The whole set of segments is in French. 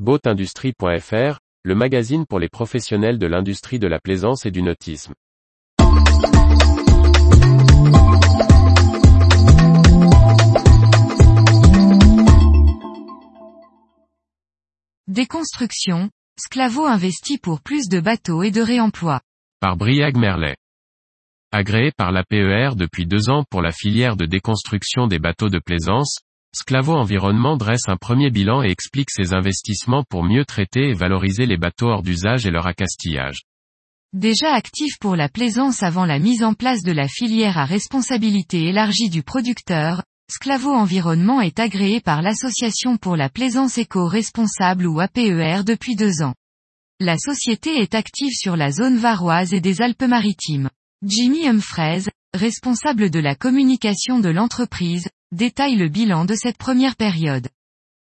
Boatindustrie.fr, le magazine pour les professionnels de l'industrie de la plaisance et du nautisme. Déconstruction, Sclavo investit pour plus de bateaux et de réemploi. Par Briag Merlet. Agréé par l'APER depuis deux ans pour la filière de déconstruction des bateaux de plaisance, Sclavo Environnement dresse un premier bilan et explique ses investissements pour mieux traiter et valoriser les bateaux hors d'usage et leur accastillage. Déjà actif pour la plaisance avant la mise en place de la filière à responsabilité élargie du producteur, Sclavo Environnement est agréé par l'Association pour la plaisance éco-responsable ou APER depuis deux ans. La société est active sur la zone varoise et des Alpes-Maritimes. Jimmy Humphreys, responsable de la communication de l'entreprise, détaille le bilan de cette première période.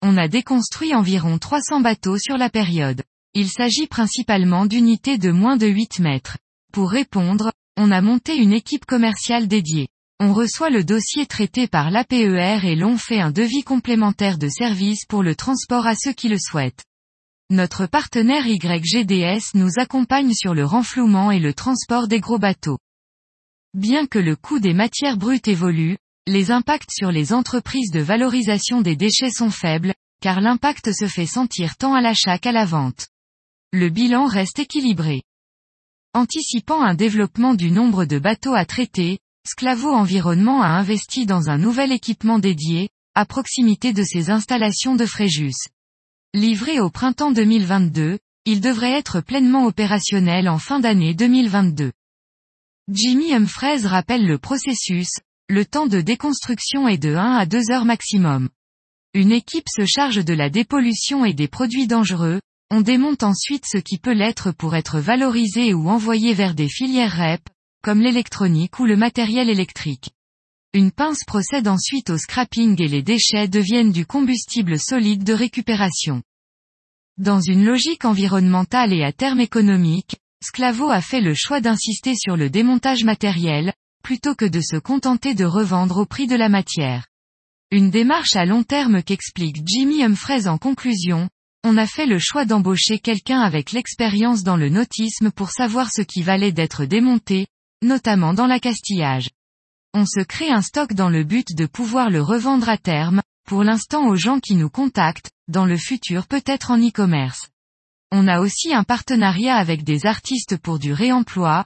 On a déconstruit environ 300 bateaux sur la période. Il s'agit principalement d'unités de moins de 8 mètres. Pour répondre, on a monté une équipe commerciale dédiée. On reçoit le dossier traité par l'APER et l'on fait un devis complémentaire de service pour le transport à ceux qui le souhaitent. Notre partenaire YGDS nous accompagne sur le renflouement et le transport des gros bateaux. Bien que le coût des matières brutes évolue, les impacts sur les entreprises de valorisation des déchets sont faibles, car l'impact se fait sentir tant à l'achat qu'à la vente. Le bilan reste équilibré. Anticipant un développement du nombre de bateaux à traiter, Sclavo Environnement a investi dans un nouvel équipement dédié, à proximité de ses installations de Fréjus. Livré au printemps 2022, il devrait être pleinement opérationnel en fin d'année 2022. Jimmy Humphreys rappelle le processus, le temps de déconstruction est de 1 à 2 heures maximum. Une équipe se charge de la dépollution et des produits dangereux, on démonte ensuite ce qui peut l'être pour être valorisé ou envoyé vers des filières REP, comme l'électronique ou le matériel électrique. Une pince procède ensuite au scrapping et les déchets deviennent du combustible solide de récupération. Dans une logique environnementale et à terme économique, Sclavo a fait le choix d'insister sur le démontage matériel, plutôt que de se contenter de revendre au prix de la matière. Une démarche à long terme qu'explique Jimmy Humphreys en conclusion, on a fait le choix d'embaucher quelqu'un avec l'expérience dans le nautisme pour savoir ce qui valait d'être démonté, notamment dans l'accastillage. On se crée un stock dans le but de pouvoir le revendre à terme, pour l'instant aux gens qui nous contactent, dans le futur peut-être en e-commerce. On a aussi un partenariat avec des artistes pour du réemploi,